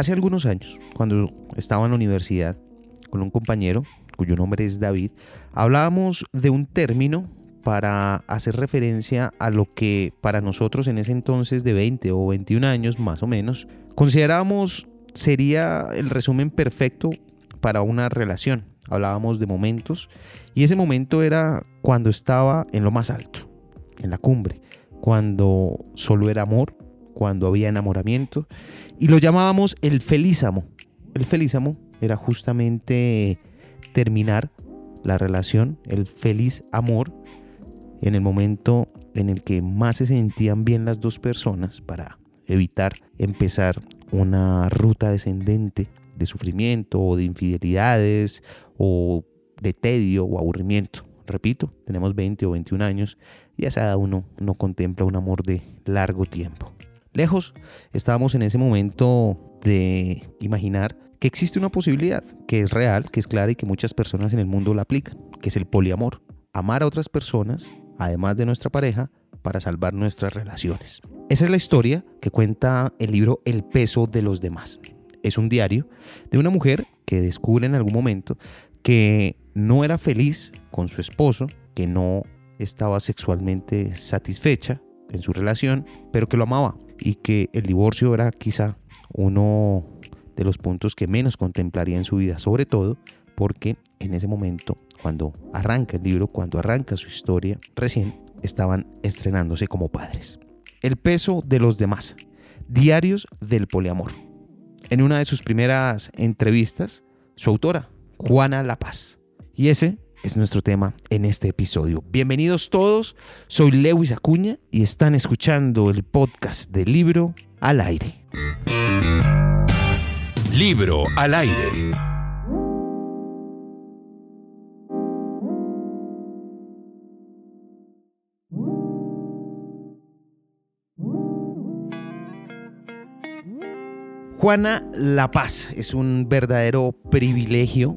Hace algunos años, cuando estaba en la universidad con un compañero cuyo nombre es David, hablábamos de un término para hacer referencia a lo que para nosotros en ese entonces de 20 o 21 años más o menos, considerábamos sería el resumen perfecto para una relación. Hablábamos de momentos y ese momento era cuando estaba en lo más alto, en la cumbre, cuando solo era amor, cuando había enamoramiento y lo llamábamos el felízamo. El felízamo era justamente terminar la relación, el feliz amor en el momento en el que más se sentían bien las dos personas para evitar empezar una ruta descendente de sufrimiento o de infidelidades o de tedio o aburrimiento. Repito, tenemos 20 o 21 años y a esa edad uno no contempla un amor de largo tiempo. Lejos, estábamos en ese momento de imaginar que existe una posibilidad que es real, que es clara y que muchas personas en el mundo la aplican, que es el poliamor. Amar a otras personas además de nuestra pareja, para salvar nuestras relaciones. Esa es la historia que cuenta el libro El peso de los demás. Es un diario de una mujer que descubre en algún momento que no era feliz con su esposo, que no estaba sexualmente satisfecha en su relación, pero que lo amaba y que el divorcio era quizá uno de los puntos que menos contemplaría en su vida, sobre todo porque en ese momento, cuando arranca el libro, cuando arranca su historia, recién estaban estrenándose como padres. El peso de los demás. Diarios del poliamor. En una de sus primeras entrevistas, su autora, Juana La Paz. Y ese es nuestro tema en este episodio. Bienvenidos todos, soy Lewis Acuña y están escuchando el podcast del libro al aire. Libro al aire. Juana La Paz, es un verdadero privilegio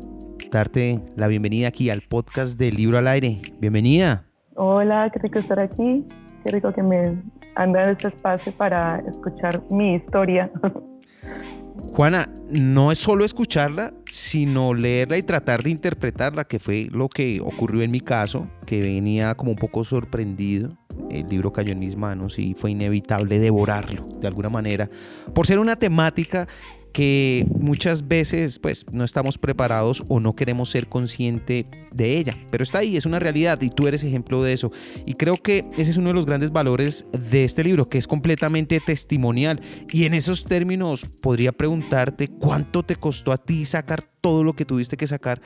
darte la bienvenida aquí al podcast de Libro al Aire. Bienvenida. Hola, qué rico estar aquí. Qué rico que me han dado este espacio para escuchar mi historia. Juana, no es solo escucharla, sino leerla y tratar de interpretarla, que fue lo que ocurrió en mi caso, venía como un poco sorprendido. El libro cayó en mis manos y fue inevitable devorarlo de alguna manera, por ser una temática que muchas veces pues no estamos preparados o no queremos ser consciente de ella, pero está ahí, es una realidad y tú eres ejemplo de eso. Y creo que ese es uno de los grandes valores de este libro, que es completamente testimonial. Y en esos términos podría preguntarte cuánto te costó a ti sacar todo lo que tuviste que sacar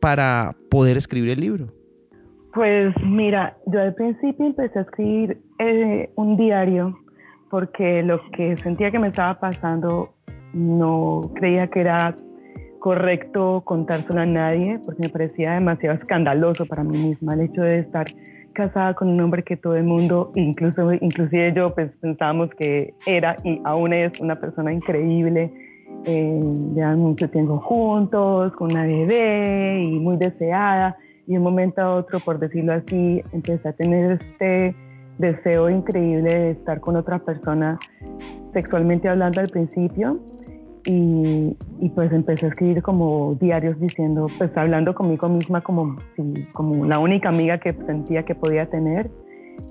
para poder escribir el libro. Pues mira, yo al principio empecé a escribir eh, un diario porque lo que sentía que me estaba pasando no creía que era correcto contárselo a nadie porque me parecía demasiado escandaloso para mí misma el hecho de estar casada con un hombre que todo el mundo, incluso inclusive yo, pues pensábamos que era y aún es una persona increíble. Eh, llevan mucho tiempo juntos, con una bebé y muy deseada. Y un momento a otro, por decirlo así, empecé a tener este deseo increíble de estar con otra persona sexualmente hablando al principio y, pues empecé a escribir como diarios diciendo, pues hablando conmigo misma como, como la única amiga que sentía que podía tener.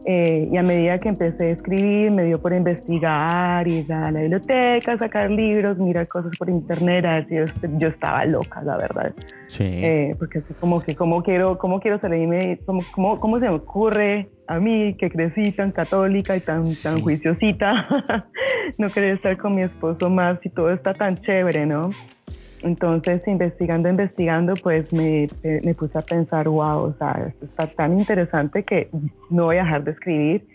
Eh, y a medida que empecé a escribir, me dio por investigar, ir a la biblioteca, sacar libros, mirar cosas por internet. Así, yo, estaba loca, la verdad. Sí. Eh, porque así como que, ¿cómo quiero, cómo quiero salirme? ¿Cómo, cómo, cómo se me ocurre a mí, que crecí tan católica y tan, tan juiciosita, no quería estar con mi esposo más y todo está tan chévere, ¿no? Entonces, investigando, investigando, pues me, me, puse a pensar, wow, o sea, esto está tan interesante que no voy a dejar de escribir.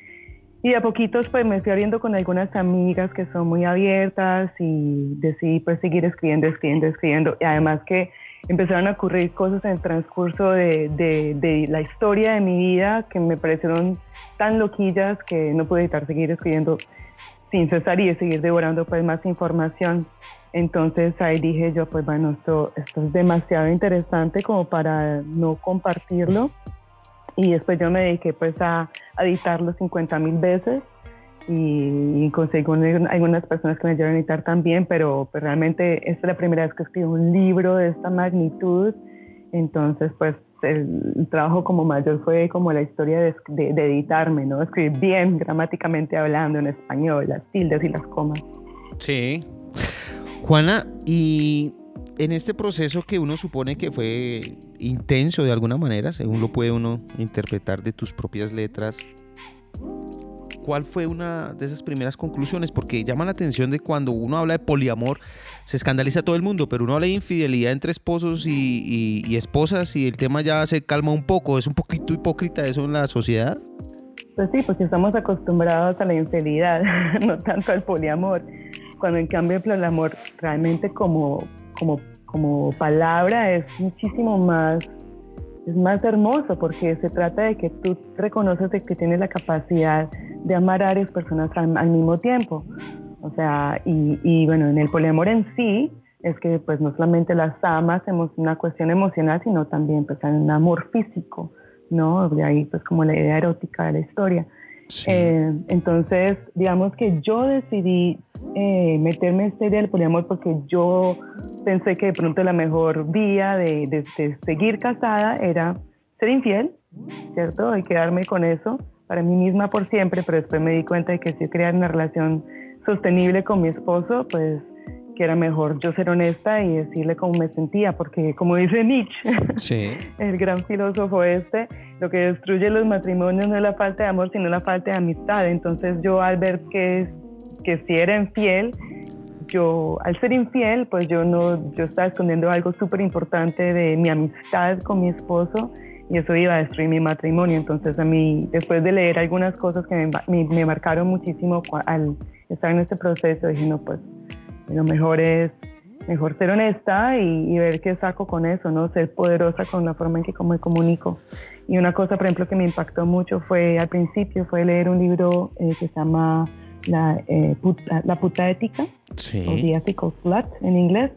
Y a poquitos, pues me fui abriendo con algunas amigas que son muy abiertas y decidí pues seguir escribiendo, escribiendo, escribiendo. Y además que empezaron a ocurrir cosas en el transcurso de, de, de, la historia de mi vida que me parecieron tan loquillas que no pude evitar seguir escribiendo sin cesar y seguir devorando pues más información. Entonces ahí dije yo, pues bueno, esto, esto es demasiado interesante como para no compartirlo. Y después yo me dediqué pues a, editarlo 50 mil veces y, conseguí algunas personas que me ayudaron a editar también, pero, pero, realmente esta es la primera vez que escribo un libro de esta magnitud, entonces pues el, trabajo como mayor fue como la historia de, de, editarme, ¿no? Escribir bien gramáticamente hablando en español, las tildes y las comas. Sí. Juana, y en este proceso que uno supone que fue intenso de alguna manera, según lo puede uno interpretar de tus propias letras, ¿cuál fue una de esas primeras conclusiones? Porque llama la atención de cuando uno habla de poliamor, se escandaliza todo el mundo, pero uno habla de infidelidad entre esposos y, esposas y el tema ya se calma un poco. ¿Es un poquito hipócrita eso en la sociedad? Pues sí, porque estamos acostumbrados a la infidelidad, no tanto al poliamor. Cuando en cambio el poliamor realmente como, como, como palabra es muchísimo más es más hermoso porque se trata de que tú reconoces que tienes la capacidad de amar a varias personas al, mismo tiempo. O sea, y, bueno, en el poliamor en sí es que pues no solamente las amas en una cuestión emocional, sino también pues un amor físico, ¿no? De ahí pues como la idea erótica de la historia. Eh, entonces, digamos que yo decidí eh, meterme en esta idea del poliamor porque yo pensé que de pronto la mejor vía de, de, seguir casada era ser infiel, ¿cierto? Y quedarme con eso para mí misma por siempre, pero después me di cuenta de que si crear una relación sostenible con mi esposo, pues que era mejor yo ser honesta y decirle cómo me sentía, porque como dice Nietzsche, el gran filósofo este, lo que destruye los matrimonios no es la falta de amor, sino la falta de amistad. Entonces yo al ver que, que si era infiel, yo al ser infiel, pues yo no, yo estaba escondiendo algo súper importante de mi amistad con mi esposo y eso iba a destruir mi matrimonio. Entonces a mí, después de leer algunas cosas que me, me marcaron muchísimo al estar en este proceso, dije, no, pues lo mejor es mejor ser honesta y, ver qué saco con eso, ¿no? Ser poderosa con la forma en que me comunico. Y una cosa, por ejemplo, que me impactó mucho fue al principio, fue leer un libro eh, que se llama la, eh, puta, la puta ética, sí. o The Ethical Slut en inglés,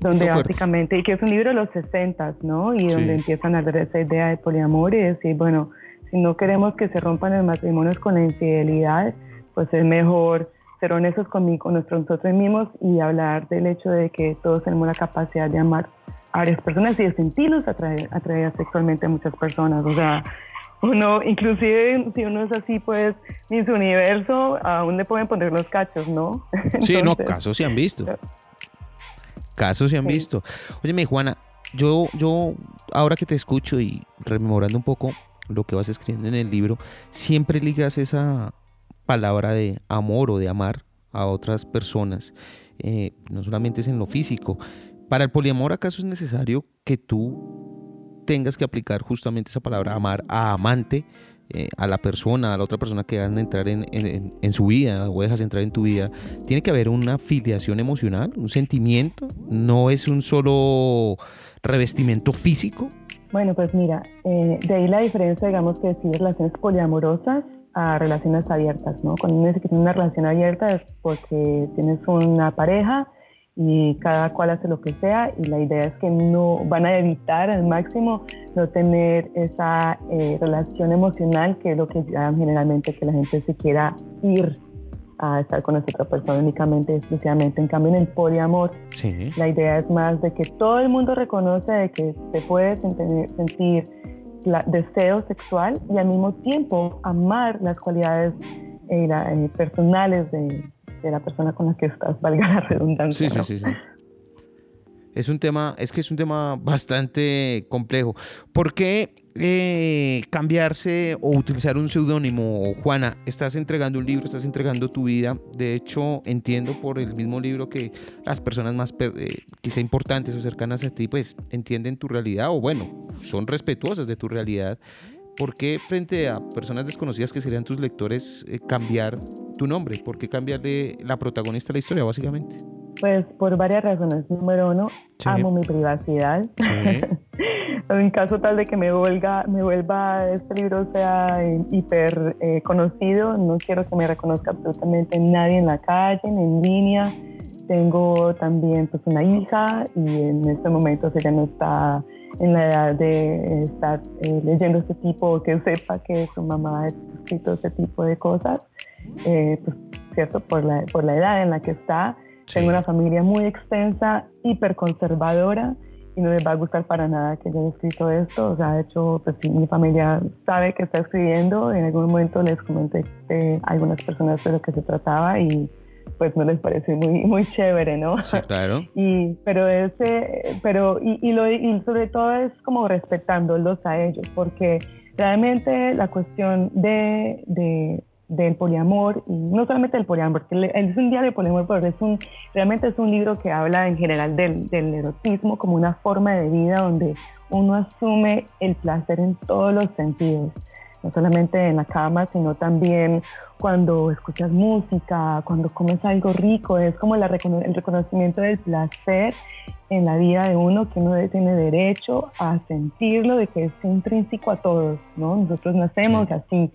donde básicamente, y que es un libro de los 60, ¿no? Y donde empiezan a ver esa idea de poliamor y decir, bueno, si no queremos que se rompan los matrimonios con la infidelidad, pues es mejor ser honestos con, con nosotros mismos y hablar del hecho de que todos tenemos la capacidad de amar a varias personas y de sentirnos atraer, sexualmente a muchas personas. O sea, uno, inclusive si uno es así, pues, en su universo, aún le pueden poner los cachos, ¿no? sí, no, casos se han visto. Casos se han visto. Óyeme, Juana, yo, yo, ahora que te escucho y rememorando un poco lo que vas escribiendo en el libro, siempre ligas esa, palabra de amor o de amar a otras personas, eh, no solamente es en lo físico. Para el poliamor, ¿acaso es necesario que tú tengas que aplicar justamente esa palabra amar a amante, eh, a la persona, a la otra persona que van a entrar en, en, su vida o dejas entrar en tu vida? Tiene que haber una filiación emocional, un sentimiento, no es un solo revestimiento físico. Bueno, pues mira, eh, de ahí la diferencia, digamos que si relaciones poliamorosas a relaciones abiertas, ¿no? Cuando uno dice que tiene una relación abierta es porque tienes una pareja y cada cual hace lo que sea y la idea es que no van a evitar al máximo no tener esa eh, relación emocional que es lo que llaman generalmente que la gente se quiera ir a estar con esa otra persona únicamente, exclusivamente. En cambio, en el poliamor, la idea es más de que todo el mundo reconoce de que se puede sentir deseo sexual y al mismo tiempo amar las cualidades eh, eh, personales de, la persona con la que estás, valga la redundancia. Sí, sí, sí, Es un tema, es que es un tema bastante complejo. ¿Por qué eh, cambiarse o utilizar un seudónimo, Juana, estás entregando un libro, estás entregando tu vida. De hecho, entiendo por el mismo libro que las personas más eh, quizá importantes o cercanas a ti, pues entienden tu realidad o bueno, son respetuosas de tu realidad. ¿Por qué frente a personas desconocidas que serían tus lectores eh, cambiar tu nombre? ¿Por qué cambiarle la protagonista de la historia, básicamente? Pues por varias razones. Número uno, amo mi privacidad. en caso tal de que me vuelva, me vuelva este libro sea hiper eh, conocido, no quiero que me reconozca absolutamente nadie en la calle, ni en línea. Tengo también pues una hija y en este momento ella no está en la edad de estar eh, leyendo este tipo, que sepa que su mamá ha escrito este tipo de cosas. eh, pues, ¿cierto? Por la, por la edad en la que está. Tengo una familia muy extensa, hiperconservadora, y no les va a gustar para nada que yo haya escrito esto. O sea, de hecho, pues mi familia sabe que está escribiendo. En algún momento les comenté a algunas personas de lo que se trataba y pues no les parece muy, muy chévere, ¿no? Sí, claro. Y, pero ese, pero, y, y, lo, y sobre todo es como respetándolos a ellos, porque realmente la cuestión de, de, del poliamor, y no solamente del poliamor, porque es un día de poliamor, pero es un, realmente es un libro que habla en general del, del erotismo como una forma de vida donde uno asume el placer en todos los sentidos no solamente en la cama, sino también cuando escuchas música, cuando comes algo rico, es como el reconocimiento del placer en la vida de uno, que uno tiene derecho a sentirlo, de que es intrínseco a todos, ¿no? Nosotros nacemos así,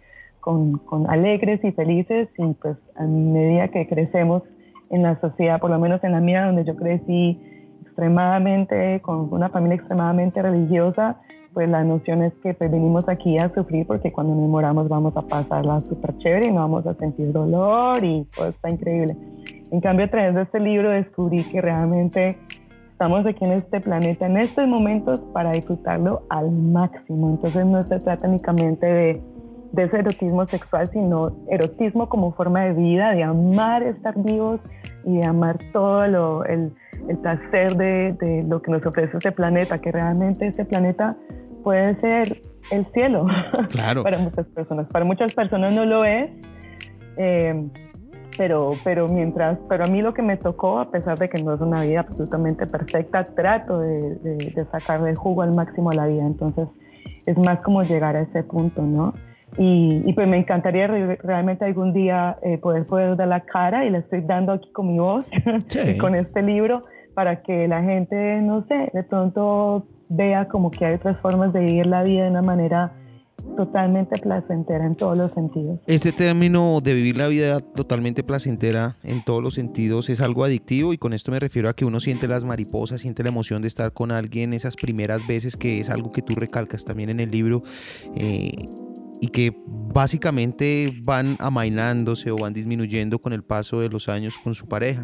con, con alegres y felices, y pues a medida que crecemos en la sociedad, por lo menos en la mía, donde yo crecí extremadamente, con una familia extremadamente religiosa, pues la noción es que pues, venimos aquí a sufrir porque cuando nos moramos vamos a pasarla súper chévere y no vamos a sentir dolor y todo está increíble. En cambio, a través de este libro descubrí que realmente estamos aquí en este planeta en estos momentos para disfrutarlo al máximo. Entonces no se trata únicamente de, de ese erotismo sexual, sino erotismo como forma de vida, de amar estar vivos y de amar todo lo, el, el placer de, de, lo que nos ofrece este planeta, que realmente este planeta puede ser el cielo claro. para muchas personas. Para muchas personas no lo es, eh, pero, pero mientras, pero a mí lo que me tocó, a pesar de que no es una vida absolutamente perfecta, trato de, de, sacar del jugo al máximo a la vida. Entonces es más como llegar a ese punto, ¿no? Y, y pues me encantaría realmente algún día eh, poder poder dar la cara y le estoy dando aquí con mi voz, con este libro, para que la gente, no sé, de pronto vea como que hay otras formas de vivir la vida de una manera totalmente placentera en todos los sentidos. Este término de vivir la vida totalmente placentera en todos los sentidos es algo adictivo y con esto me refiero a que uno siente las mariposas, siente la emoción de estar con alguien esas primeras veces que es algo que tú recalcas también en el libro. Eh, y que básicamente van amainándose o van disminuyendo con el paso de los años con su pareja.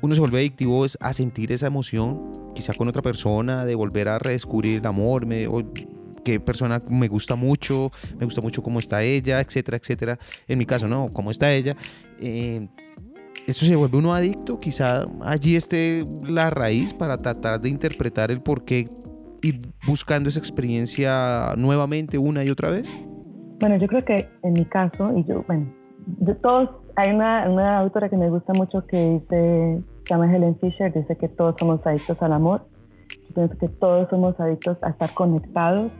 Uno se vuelve adictivo a sentir esa emoción, quizá con otra persona, de volver a redescubrir el amor, me, o qué persona me gusta mucho, me gusta mucho cómo está ella, etcétera, etcétera. En mi caso, no, cómo está ella. Eh, eso se vuelve uno adicto, quizá allí esté la raíz para tratar de interpretar el por qué ir buscando esa experiencia nuevamente una y otra vez. Bueno, yo creo que en mi caso, y yo, bueno, de todos, hay una, una autora que me gusta mucho que dice, se llama Helen Fisher, dice que todos somos adictos al amor. Yo pienso que todos somos adictos a estar conectados.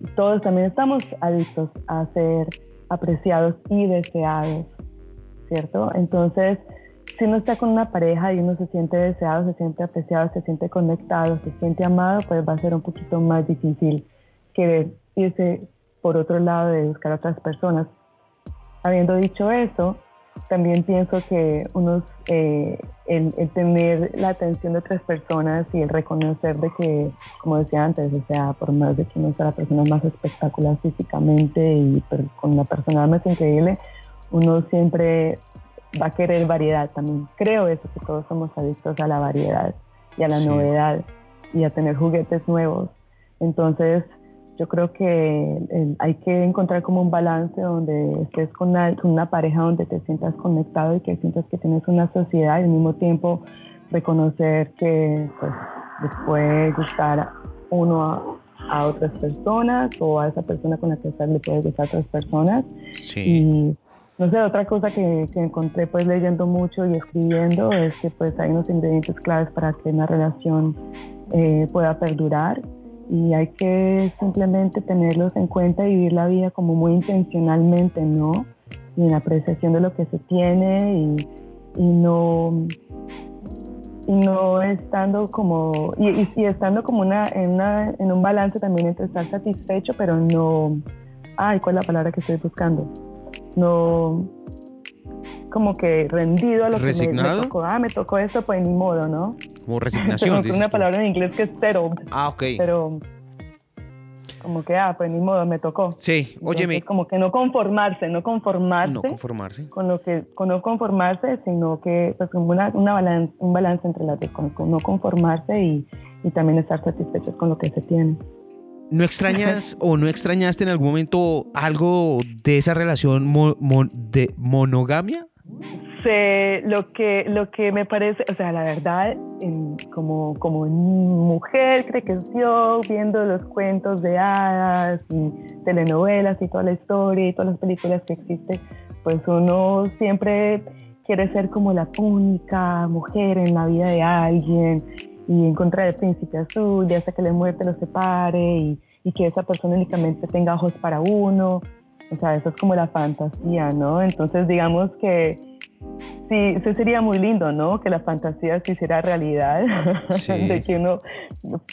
Y todos también estamos adictos a ser apreciados y deseados, ¿cierto? Entonces, si uno está con una pareja y uno se siente deseado, se siente apreciado, se siente conectado, se siente amado, pues va a ser un poquito más difícil que irse por otro lado de buscar a otras personas. Habiendo dicho eso, también pienso que unos, eh, el, tener la atención de otras personas y el reconocer de que, como decía antes, o sea, por más de que uno sea la persona más espectacular físicamente y con una personalidad más increíble, uno siempre va a querer variedad también. Creo eso, que todos somos adictos a la variedad y a la novedad y a tener juguetes nuevos. Entonces, yo creo que eh, hay que encontrar como un balance donde estés con una, pareja donde te sientas conectado y que sientas que tienes una sociedad y al mismo tiempo reconocer que pues, les puede gustar uno a, otras personas o a esa persona con la que estás le puede gustar a otras personas. Y no sé, otra cosa que, que, encontré pues leyendo mucho y escribiendo es que pues hay unos ingredientes claves para que una relación eh, pueda perdurar y hay que simplemente tenerlos en cuenta y vivir la vida como muy intencionalmente, ¿no? Y en apreciación de lo que se tiene y, y no y no estando como y, y, estando como una en, una en un balance también entre estar satisfecho pero no ay cuál es la palabra que estoy buscando no como que rendido a lo que me, me, tocó ah me tocó esto pues ni modo no como resignación. una palabra en inglés que es settled. Ah, ok. Pero Como que, ah, pues ni modo, me tocó. Sí, óyeme. Como que no conformarse, no conformarse. No conformarse. Con lo que, con no conformarse, sino que, pues, una, una balance, un balance entre las dos, con, no conformarse y, y también estar satisfechos con lo que se tiene. ¿No extrañas o no extrañaste en algún momento algo de esa relación de monogamia? Sí, lo que, lo que me parece, o sea, la verdad, como, como mujer que creció viendo los cuentos de hadas y telenovelas y toda la historia y todas las películas que existen, pues uno siempre quiere ser como la única mujer en la vida de alguien y encontrar el príncipe azul, ya hasta que la muerte lo separe y, y que esa persona únicamente tenga ojos para uno. O sea, eso es como la fantasía, ¿no? Entonces, digamos que sí, eso sería muy lindo, ¿no? Que la fantasía se hiciera realidad, de que uno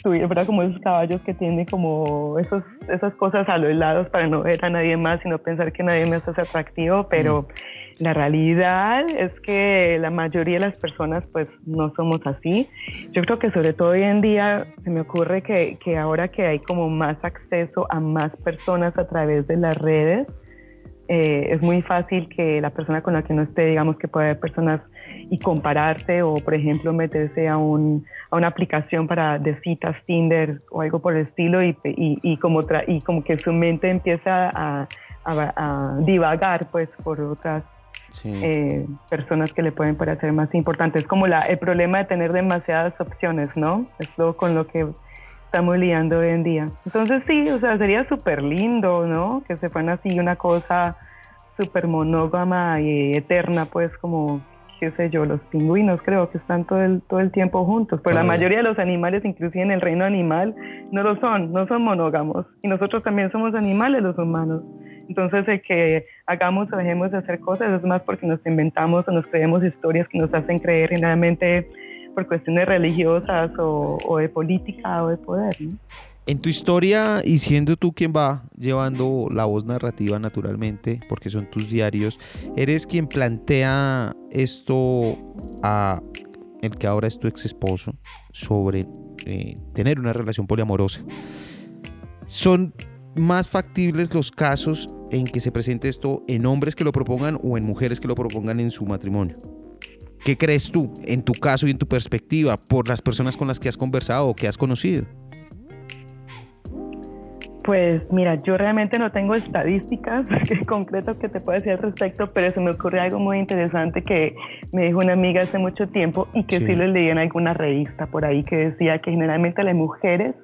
tuviera como esos caballos que tienen como esos, esas cosas a los lados para no ver a nadie más y no pensar que nadie más es atractivo, pero... Mm. La realidad es que la mayoría de las personas pues no somos así. Yo creo que sobre todo hoy en día se me ocurre que, que ahora que hay como más acceso a más personas a través de las redes, eh, es muy fácil que la persona con la que no esté, digamos que puede haber personas y compararse o, por ejemplo, meterse a, un, a una aplicación para de citas, Tinder o algo por el estilo y, y, y como, y como que su mente empieza a, a divagar pues por otras eh, personas que le pueden parecer más importantes. Es como la, el problema de tener demasiadas opciones, ¿no? Es lo con lo que estamos liando hoy en día. Entonces sí, o sea, sería súper lindo, ¿no? Que se fueran así una cosa súper monógama y eterna, pues como, qué sé yo, los pingüinos creo que están todo el, todo el tiempo juntos, pero la mayoría de los animales, inclusive en el reino animal, no lo son, no son monógamos. Y nosotros también somos animales los humanos. Entonces, el que hagamos o dejemos de hacer cosas es más porque nos inventamos o nos creemos historias que nos hacen creer realmente por cuestiones religiosas o, de política o de poder. En tu historia, y siendo tú quien va llevando la voz narrativa naturalmente, porque son tus diarios, eres quien plantea esto a el que ahora es tu ex esposo sobre eh, tener una relación poliamorosa. Son más factibles los casos en que se presente esto en hombres que lo propongan o en mujeres que lo propongan en su matrimonio. ¿Qué crees tú, en tu caso y en tu perspectiva, por las personas con las que has conversado o que has conocido? Pues mira, yo realmente no tengo estadísticas concretas que te pueda decir al respecto, pero se me ocurre algo muy interesante que me dijo una amiga hace mucho tiempo y que sí, sí lo leí en alguna revista por ahí que decía que generalmente las mujeres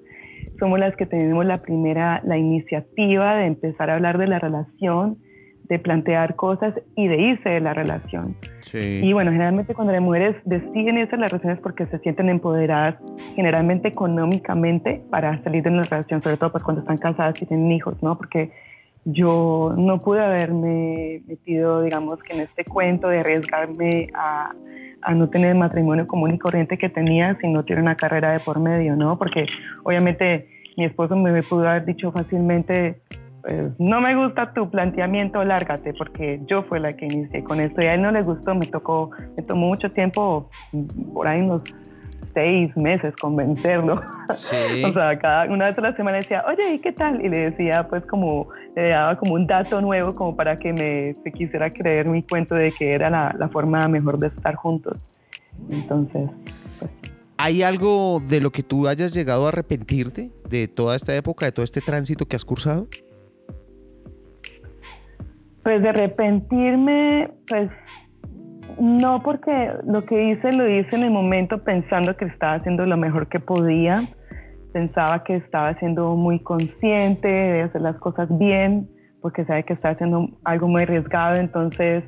somos las que tenemos la primera, la iniciativa de empezar a hablar de la relación, de plantear cosas y de irse de la relación. Y bueno, generalmente cuando las mujeres deciden irse de las relaciones porque se sienten empoderadas, generalmente económicamente, para salir de una relación, sobre todo pues cuando están casadas y tienen hijos, ¿no? Porque yo no pude haberme metido, digamos, que en este cuento de arriesgarme a, a no tener matrimonio común y corriente que tenía si no tiene una carrera de por medio, ¿no? Porque obviamente mi esposo me pudo haber dicho fácilmente, pues, no me gusta tu planteamiento, lárgate, porque yo fue la que inicié con esto y a él no le gustó, me tocó, me tomó mucho tiempo, por ahí unos seis meses convencerlo. Sí. o sea, cada una vez a la semana decía, oye, ¿y qué tal? Y le decía, pues como, le daba como un dato nuevo como para que me se quisiera creer mi cuento de que era la, la forma mejor de estar juntos. Entonces, pues. ¿Hay algo de lo que tú hayas llegado a arrepentirte de toda esta época, de todo este tránsito que has cursado? Pues de arrepentirme, pues no, porque lo que hice lo hice en el momento pensando que estaba haciendo lo mejor que podía. Pensaba que estaba siendo muy consciente de hacer las cosas bien, porque sabe que estaba haciendo algo muy arriesgado. Entonces,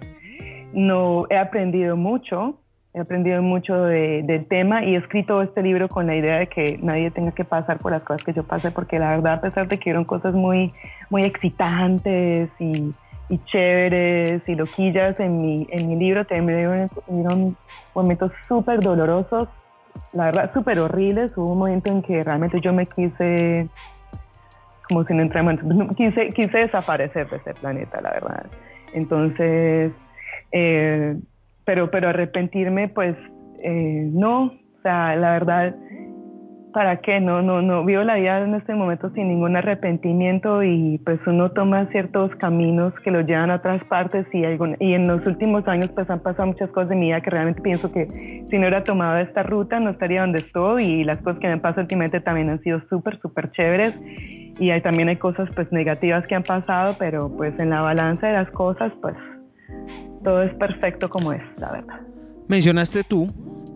no he aprendido mucho. He aprendido mucho del tema y he escrito este libro con la idea de que nadie tenga que pasar por las cosas que yo pasé, porque la verdad, a pesar de que eran cosas muy, muy excitantes y, y chéveres y loquillas en mi, en mi libro también hubieron momentos súper dolorosos, la verdad súper horribles. Hubo un momento en que realmente yo me quise, como si no entrara, quise, quise desaparecer de este planeta, la verdad. Entonces, eh, pero, pero arrepentirme, pues eh, no, o sea, la verdad ¿para qué? No, no, no, vivo la vida en este momento sin ningún arrepentimiento y pues uno toma ciertos caminos que lo llevan a otras partes y, y en los últimos años pues han pasado muchas cosas en mi vida que realmente pienso que si no hubiera tomado esta ruta no estaría donde estoy y las cosas que me han pasado últimamente también han sido súper, súper chéveres y hay, también hay cosas pues negativas que han pasado, pero pues en la balanza de las cosas pues todo es perfecto como es, la verdad. Mencionaste tú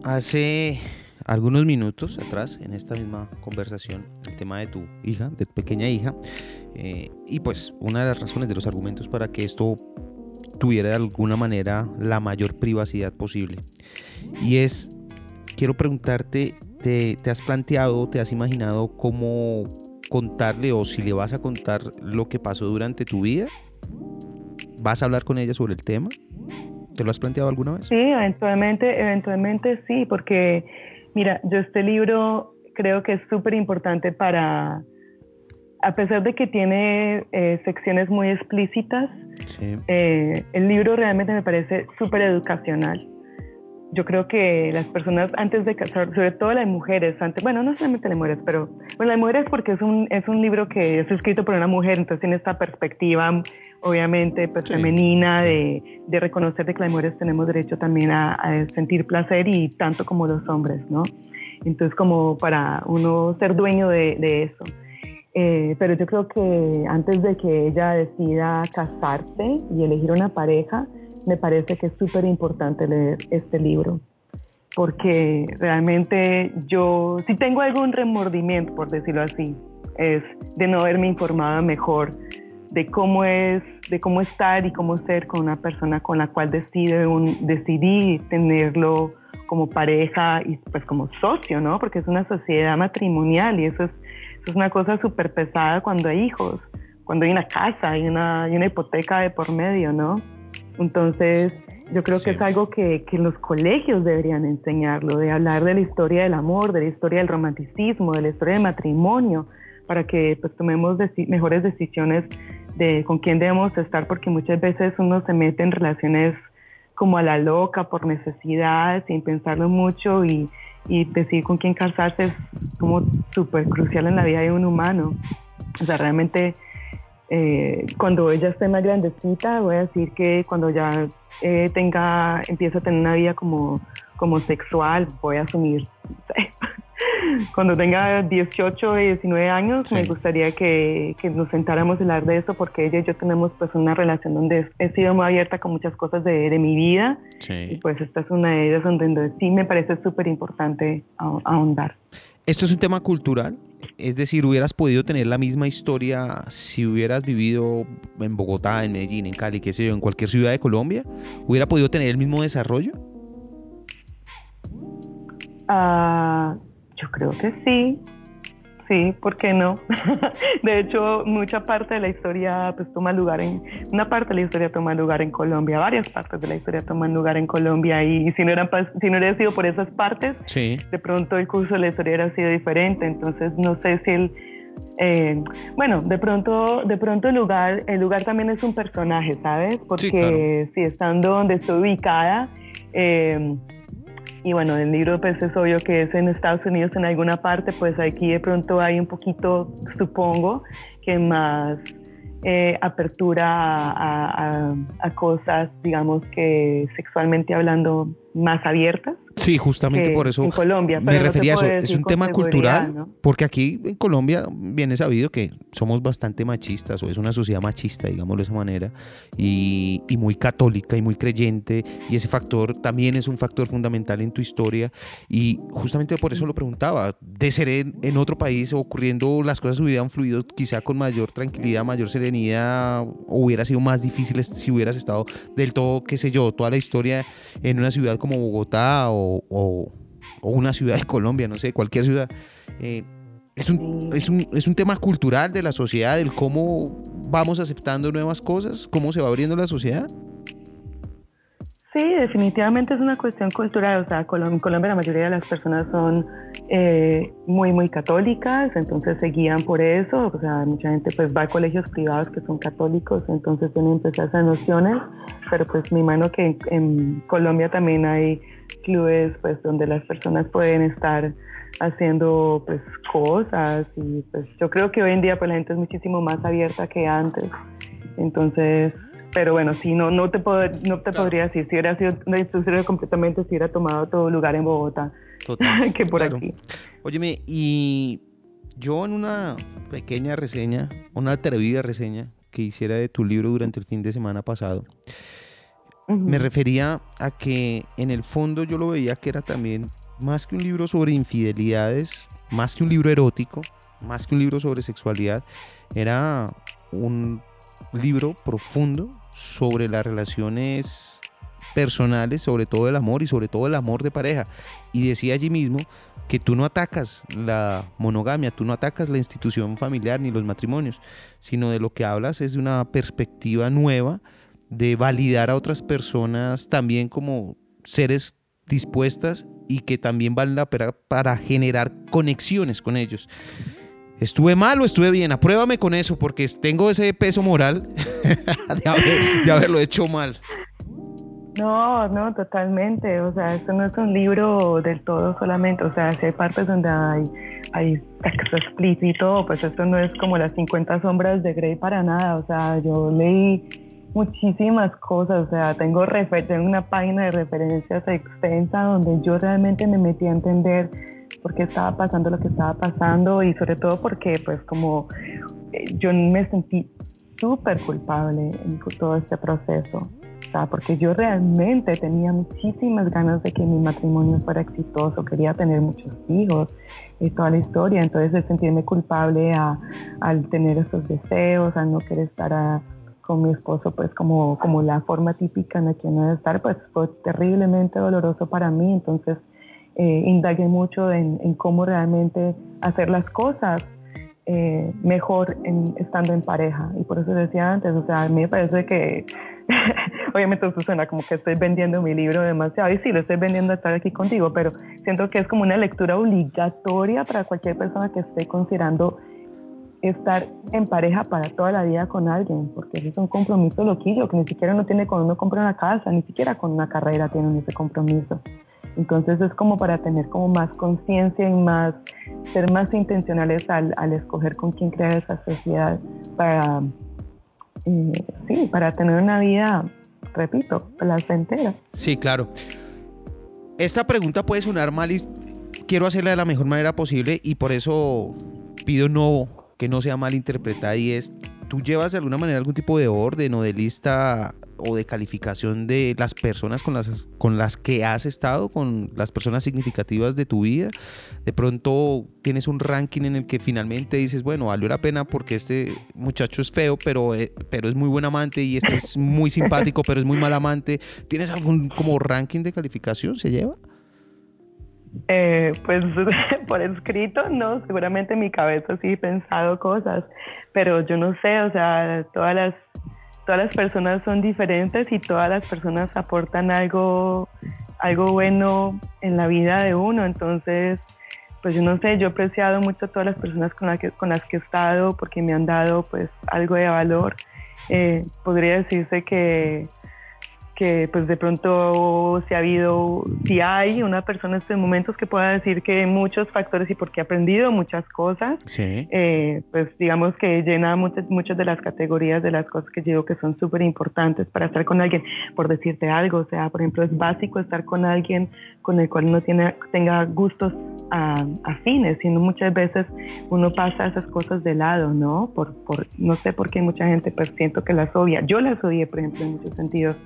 hace algunos minutos atrás en esta misma conversación el tema de tu hija, de tu pequeña hija, eh, y pues una de las razones de los argumentos para que esto tuviera de alguna manera la mayor privacidad posible. Y es, quiero preguntarte, ¿te, te has planteado, te has imaginado cómo contarle o si le vas a contar lo que pasó durante tu vida? ¿Vas a hablar con ella sobre el tema? ¿Te lo has planteado alguna vez? Sí, eventualmente, eventualmente sí, porque mira, yo este libro creo que es súper importante para, a pesar de que tiene eh, secciones muy explícitas, eh, el libro realmente me parece súper educacional yo creo que las personas antes de casar, sobre todo las mujeres, antes, bueno, no solamente las mujeres, pero bueno, las mujeres porque es un, es un libro que es escrito por una mujer, entonces tiene esta perspectiva, obviamente, pues, femenina de, de, reconocer de que las mujeres tenemos derecho también a, sentir placer y tanto como los hombres, ¿no? Entonces, como para uno ser dueño de, de eso. Eh, pero yo creo que antes de que ella decida casarse y elegir una pareja, me parece que es súper importante leer este libro, porque realmente yo, si tengo algún remordimiento, por decirlo así, es de no haberme informado mejor de cómo es, de cómo estar y cómo ser con una persona con la cual decide decidí tenerlo como pareja y pues como socio, ¿no? Porque es una sociedad matrimonial y eso es, eso es una cosa súper pesada cuando hay hijos, cuando hay una casa y una, hay una hipoteca de por medio, ¿no? Entonces, yo creo que es algo que, que, los colegios deberían enseñarlo, de hablar de la historia del amor, de la historia del romanticismo, de la historia del matrimonio, para que pues, tomemos mejores decisiones de con quién debemos estar, porque muchas veces uno se mete en relaciones como a la loca, por necesidad, sin pensarlo mucho y, y decidir con quién casarse es como súper crucial en la vida de un humano. O sea, realmente eh, cuando ella esté más grandecita, voy a decir que cuando ya eh, tenga, empiece a tener una vida como, como sexual, voy a asumir, cuando tenga 18 y 19 años, me gustaría que, que, nos sentáramos a hablar de eso, porque ella y yo tenemos pues una relación donde he sido muy abierta con muchas cosas de, de mi vida, y pues esta es una de ellas donde sí me parece súper importante ahondar. ¿Esto es un tema cultural? Es decir, hubieras podido tener la misma historia si hubieras vivido en Bogotá, en Medellín, en Cali, qué sé yo, en cualquier ciudad de Colombia. ¿Hubiera podido tener el mismo desarrollo? Ah, yo creo que sí. Sí, ¿por qué no? de hecho, mucha parte de la historia pues toma lugar en, una parte de la historia toma lugar en Colombia, varias partes de la historia toman lugar en Colombia y, si no eran si no hubiera sido por esas partes, de pronto el curso de la historia hubiera sido diferente. Entonces, no sé si el eh, bueno, de pronto, de pronto el lugar, el lugar también es un personaje, ¿sabes? Porque si estando donde estoy ubicada, eh, y bueno, el libro pues es obvio que es en Estados Unidos en alguna parte, pues aquí de pronto hay un poquito, supongo, que más eh, apertura a, a, cosas, digamos que sexualmente hablando, más abiertas. Sí, justamente por eso en Colombia, me refería a eso. Es un tema cultural, porque aquí en Colombia viene sabido que somos bastante machistas, o es una sociedad machista, digámoslo de esa manera, y, y, muy católica y muy creyente, y ese factor también es un factor fundamental en tu historia, y justamente por eso lo preguntaba, de ser en, otro país ocurriendo las cosas hubieran fluido quizá con mayor tranquilidad, mayor serenidad, o hubiera sido más difícil si hubieras estado del todo, qué sé yo, toda la historia en una ciudad como Bogotá o o, una ciudad de Colombia, no sé, cualquier ciudad. Eh, es, un, es, un, es un tema cultural de la sociedad, del cómo vamos aceptando nuevas cosas, cómo se va abriendo la sociedad. Sí, definitivamente es una cuestión cultural. O sea, en Colombia la mayoría de las personas son eh, muy, muy católicas, entonces se guían por eso. O sea, mucha gente pues va a colegios privados que son católicos, entonces tienen pues esas nociones. Pero pues me imagino que en, en Colombia también hay clubes pues donde las personas pueden estar haciendo pues cosas y pues yo creo que hoy en día pues la gente es muchísimo más abierta que antes. Entonces, pero bueno, sí, no, no te, puedo, no te podría decir, si hubiera sido una distribución completamente, si hubiera tomado todo lugar en Bogotá que por aquí. Óyeme, y yo en una pequeña reseña, una atrevida reseña que hiciera de tu libro durante el fin de semana pasado, me refería a que en el fondo yo lo veía que era también más que un libro sobre infidelidades, más que un libro erótico, más que un libro sobre sexualidad, era un libro profundo sobre las relaciones personales, sobre todo el amor y sobre todo el amor de pareja. Y decía allí mismo que tú no atacas la monogamia, tú no atacas la institución familiar ni los matrimonios, sino de lo que hablas es de una perspectiva nueva de validar a otras personas también como seres dispuestas y que también valen la pena para generar conexiones con ellos. ¿Estuve mal o estuve bien? Apruébame con eso porque tengo ese peso moral de, haberlo hecho mal. No, no, totalmente. O sea, esto no es un libro del todo solamente. O sea, si hay partes donde hay, hay sexo explícito, pues esto no es como las 50 sombras de Grey para nada. O sea, yo leí muchísimas cosas. O sea, tengo, tengo una página de referencias extensa donde yo realmente me metí a entender por qué estaba pasando lo que estaba pasando y sobre todo porque pues como eh, yo me sentí súper culpable en todo este proceso. O sea, porque yo realmente tenía muchísimas ganas de que mi matrimonio fuera exitoso, quería tener muchos hijos y toda la historia. Entonces, el sentirme culpable a, al tener esos deseos, a no querer estar con mi esposo, pues como, como la forma típica en la que no debe estar, pues fue terriblemente doloroso para mí. Entonces, eh, indagué mucho en, cómo realmente hacer las cosas eh, mejor en, estando en pareja. Y por eso decía antes, o sea, a mí me parece que, obviamente eso suena como que estoy vendiendo mi libro demasiado, y sí, lo estoy vendiendo estar aquí contigo, pero siento que es como una lectura obligatoria para cualquier persona que esté considerando estar en pareja para toda la vida con alguien, porque es un compromiso loquillo que ni siquiera uno tiene cuando uno compra una casa, ni siquiera con una carrera tiene ese compromiso. Entonces es como para tener como más conciencia y más, ser más intencionales al, al, escoger con quién crear esa sociedad para, eh, sí, para tener una vida, repito, placentera. Sí, claro. Esta pregunta puede sonar mal y quiero hacerla de la mejor manera posible y por eso pido no que no sea mal interpretada y es, ¿tú llevas de alguna manera algún tipo de orden o de lista o de calificación de las personas con las, con las que has estado, con las personas significativas de tu vida. De pronto tienes un ranking en el que finalmente dices, bueno, valió la pena porque este muchacho es feo, pero, eh, pero es muy buen amante y este es muy simpático, pero es muy mal amante. ¿Tienes algún como ranking de calificación? ¿Se lleva? Eh, pues por escrito, no, seguramente en mi cabeza sí he pensado cosas, pero yo no sé, o sea, todas las todas las personas son diferentes y todas las personas aportan algo, algo bueno en la vida de uno. Entonces, pues yo no sé, yo he apreciado mucho a todas las personas con, las que, con las que he estado porque me han dado pues algo de valor. Eh, podría decirse que que pues de pronto si ha habido, si hay una persona en estos momentos que pueda decir que muchos factores y porque ha aprendido muchas cosas, eh, pues digamos que llena muchas, muchas de las categorías de las cosas que digo que son súper importantes para estar con alguien, por decirte algo, o sea, por ejemplo, es básico estar con alguien con el cual uno tiene, tenga gustos afines, sino muchas veces uno pasa esas cosas de lado, ¿no? Por, por, no sé por qué mucha gente pues siento que las obvia, yo las odié, por ejemplo, en muchos sentidos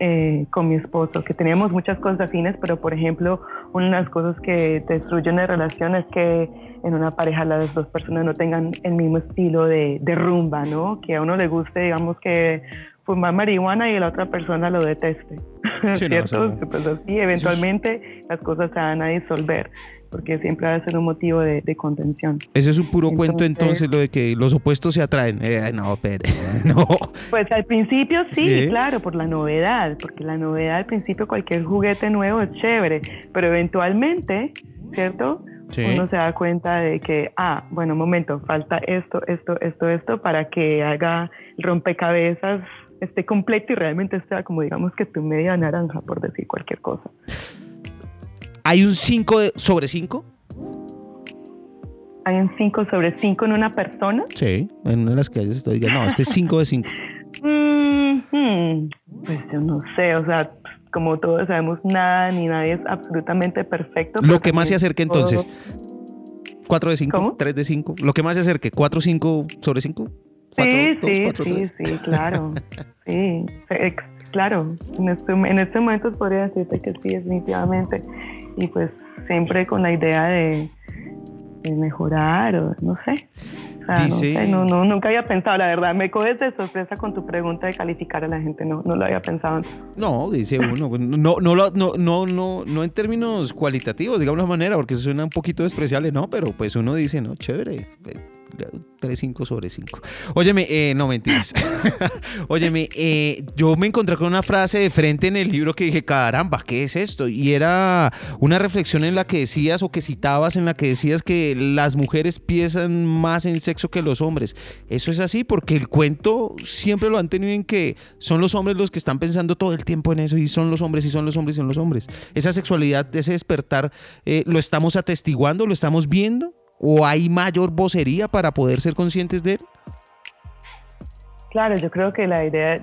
eh, con mi esposo, que teníamos muchas cosas afines, pero por ejemplo, una de las cosas que destruyen la relación es que en una pareja las dos personas no tengan el mismo estilo de, de rumba, ¿no? Que a uno le guste, digamos, que fumar marihuana y la otra persona lo deteste. ¿Cierto? pues así, eventualmente las cosas se van a disolver, porque siempre va a ser un motivo de, contención. Ese es un puro cuento entonces, lo de que los opuestos se atraen. Eh, no, Pérez, no. Pues al principio sí, claro, por la novedad, porque la novedad al principio cualquier juguete nuevo es chévere, pero eventualmente, ¿cierto? Uno se da cuenta de que, ah, bueno, un momento, falta esto, esto, esto, esto para que haga rompecabezas esté completo y realmente sea como digamos que tu media naranja, por decir cualquier cosa. ¿Hay un 5 sobre 5? hay un 5 sobre 5 en una persona. Sí, en una de las que estoy diciendo, no, este es 5 de 5. Mm, hmm, pues yo no sé, o sea, como todos sabemos, nada ni nadie es absolutamente perfecto. Lo que más se acerque entonces. 4 de 5, 3 de 5. Lo que más se acerque, 4, 5 sobre 5. Sí, sí, sí, sí, claro. sí, claro. En este, en este momento podría decirte que sí, definitivamente. Y pues siempre con la idea de, de mejorar o no sé. no, no, nunca había pensado, la verdad, me coges de sorpresa con tu pregunta de calificar a la gente, no, no lo había pensado antes. No, dice uno, no, no, no, no, no, no en términos cualitativos, digamos la manera, porque suena un poquito despreciable, no, pero pues uno dice, no, chévere, 3-5 sobre 5. Óyeme, eh, no mentiras. Óyeme, eh, yo me encontré con una frase de frente en el libro que dije, caramba, ¿qué es esto? Y era una reflexión en la que decías o que citabas en la que decías que las mujeres piensan más en sexo que los hombres. Eso es así porque el cuento siempre lo han tenido en que son los hombres los que están pensando todo el tiempo en eso y son los hombres y son los hombres y son los hombres. Esa sexualidad, ese despertar, eh, ¿lo estamos atestiguando? ¿Lo estamos viendo? ¿O hay mayor vocería para poder ser conscientes de él? Claro, yo creo que la idea,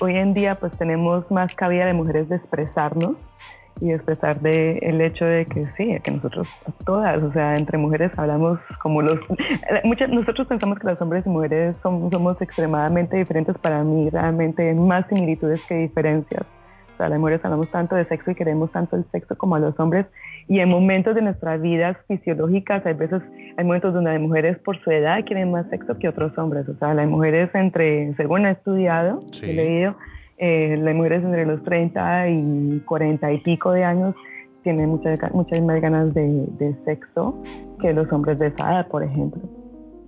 hoy en día pues tenemos más cabida de mujeres de expresarnos y de expresar de el hecho de que sí, que nosotros todas, o sea, entre mujeres hablamos como los... Muchas, nosotros pensamos que los hombres y mujeres somos, somos extremadamente diferentes, para mí realmente más similitudes que diferencias. O sea, las mujeres hablamos tanto de sexo y queremos tanto el sexo como a los hombres y en momentos de nuestras vidas fisiológicas, hay veces, hay momentos donde las mujeres por su edad quieren más sexo que otros hombres. O sea, las mujeres entre, según he estudiado, he leído, eh, las mujeres entre los 30 y 40 y pico de años tienen muchas, muchas más ganas de, de sexo que los hombres de esa edad, por ejemplo.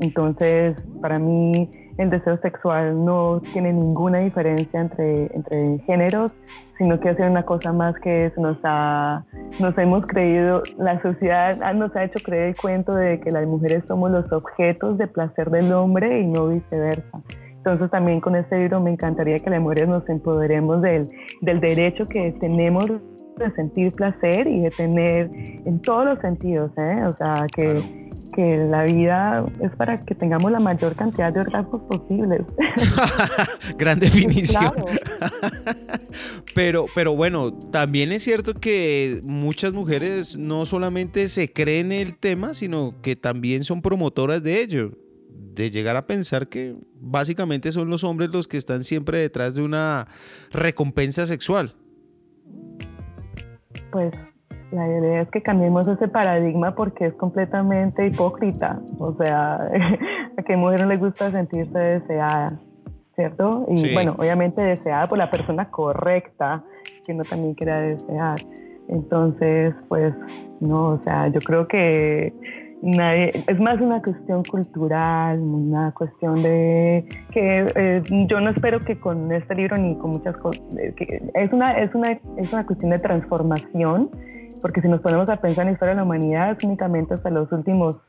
Entonces, para mí, el deseo sexual no tiene ninguna diferencia entre, entre géneros, sino que hace una cosa más que nos, ha, nos hemos creído, la sociedad nos ha hecho creer el cuento de que las mujeres somos los objetos de placer del hombre y no viceversa. Entonces también con este libro me encantaría que las mujeres nos empoderemos del, del derecho que tenemos de sentir placer y de tener en todos los sentidos, ¿eh? o sea, que que la vida es para que tengamos la mayor cantidad de orgasmos posibles. Gran definición. pero, pero bueno, también es cierto que muchas mujeres no solamente se creen el tema, sino que también son promotoras de ello. De llegar a pensar que básicamente son los hombres los que están siempre detrás de una recompensa sexual. Pues la idea es que cambiemos ese paradigma porque es completamente hipócrita. O sea, a qué mujer no le gusta sentirse deseada, ¿cierto? Y bueno, obviamente deseada por la persona correcta que uno también quiera desear. Entonces, pues, no, o sea, yo creo que nadie, es más una cuestión cultural, una cuestión de que eh, yo no espero que con este libro ni con muchas cosas, eh, es, una, es, una, es una cuestión de transformación porque si nos ponemos a pensar en la historia de la humanidad, únicamente hasta los últimos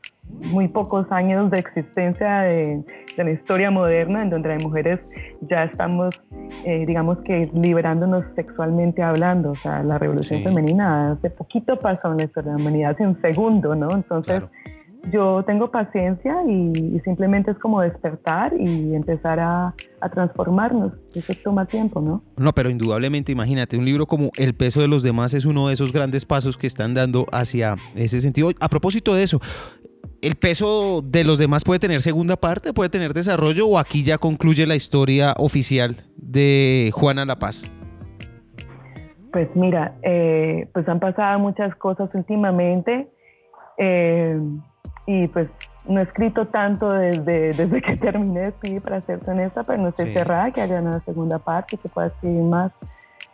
muy pocos años de existencia de, la historia moderna, en donde las mujeres ya estamos, eh, digamos que, liberándonos sexualmente hablando. O sea, la revolución femenina hace poquito pasó en la historia de la humanidad, hace un segundo, ¿no? Entonces yo tengo paciencia y, simplemente es como despertar y empezar a, transformarnos. Eso toma tiempo, ¿no? No, pero indudablemente, imagínate, un libro como El peso de los demás es uno de esos grandes pasos que están dando hacia ese sentido. A propósito de eso, ¿el peso de los demás puede tener segunda parte, puede tener desarrollo o aquí ya concluye la historia oficial de Juana La Paz? Pues mira, eh, pues han pasado muchas cosas últimamente. Eh, y pues no he escrito tanto desde, desde que terminé escribir, para ser honesta, pero no estoy cerrada que haya una segunda parte y que pueda escribir más.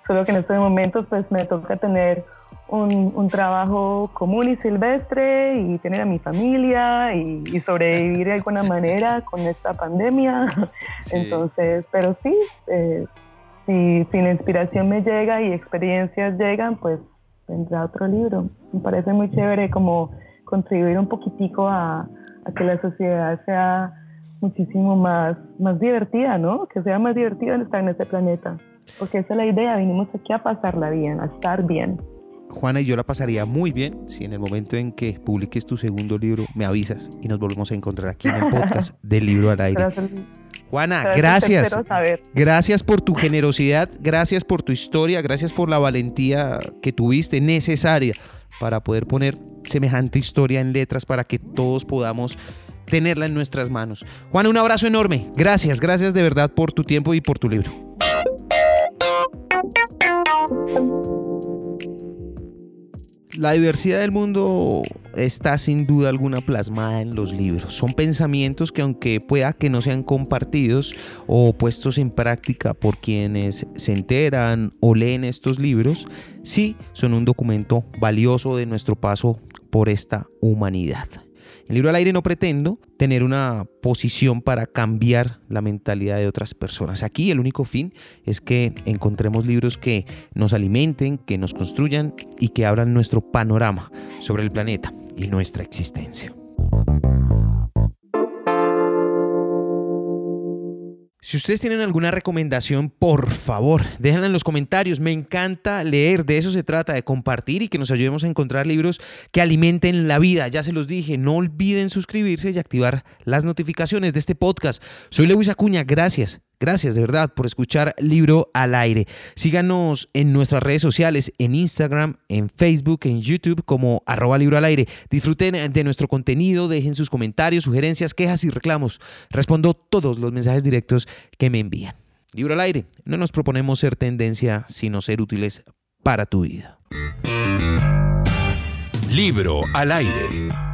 Solo que en estos momentos pues me toca tener un, un trabajo común y silvestre y tener a mi familia y, sobrevivir de alguna manera con esta pandemia. Entonces, pero sí, eh, si, si la inspiración me llega y experiencias llegan, pues vendrá otro libro. Me parece muy chévere como contribuir un poquitico a, que la sociedad sea muchísimo más, más divertida, ¿no? Que sea más divertida estar en este planeta. Porque esa es la idea, vinimos aquí a pasarla bien, a estar bien. Juana y yo la pasaría muy bien si en el momento en que publiques tu segundo libro me avisas y nos volvemos a encontrar aquí en el podcast del libro al aire. Juana, gracias. Gracias por tu generosidad, gracias por tu historia, gracias por la valentía que tuviste necesaria para poder poner semejante historia en letras para que todos podamos tenerla en nuestras manos. Juana, un abrazo enorme. Gracias, gracias de verdad por tu tiempo y por tu libro. La diversidad del mundo está sin duda alguna plasmada en los libros. Son pensamientos que aunque pueda que no sean compartidos o puestos en práctica por quienes se enteran o leen estos libros, sí son un documento valioso de nuestro paso por esta humanidad. El libro al aire no pretendo tener una posición para cambiar la mentalidad de otras personas. Aquí el único fin es que encontremos libros que nos alimenten, que nos construyan y que abran nuestro panorama sobre el planeta y nuestra existencia. Si ustedes tienen alguna recomendación, por favor, déjenla en los comentarios. Me encanta leer, de eso se trata, de compartir y que nos ayudemos a encontrar libros que alimenten la vida. Ya se los dije, no olviden suscribirse y activar las notificaciones de este podcast. Soy Lewis Acuña, gracias. Gracias de verdad por escuchar Libro al Aire. Síganos en nuestras redes sociales, en Instagram, en Facebook, en YouTube como arroba Libro al Aire. Disfruten de nuestro contenido, dejen sus comentarios, sugerencias, quejas y reclamos. Respondo todos los mensajes directos que me envían. Libro al Aire. No nos proponemos ser tendencia, sino ser útiles para tu vida. Libro al Aire.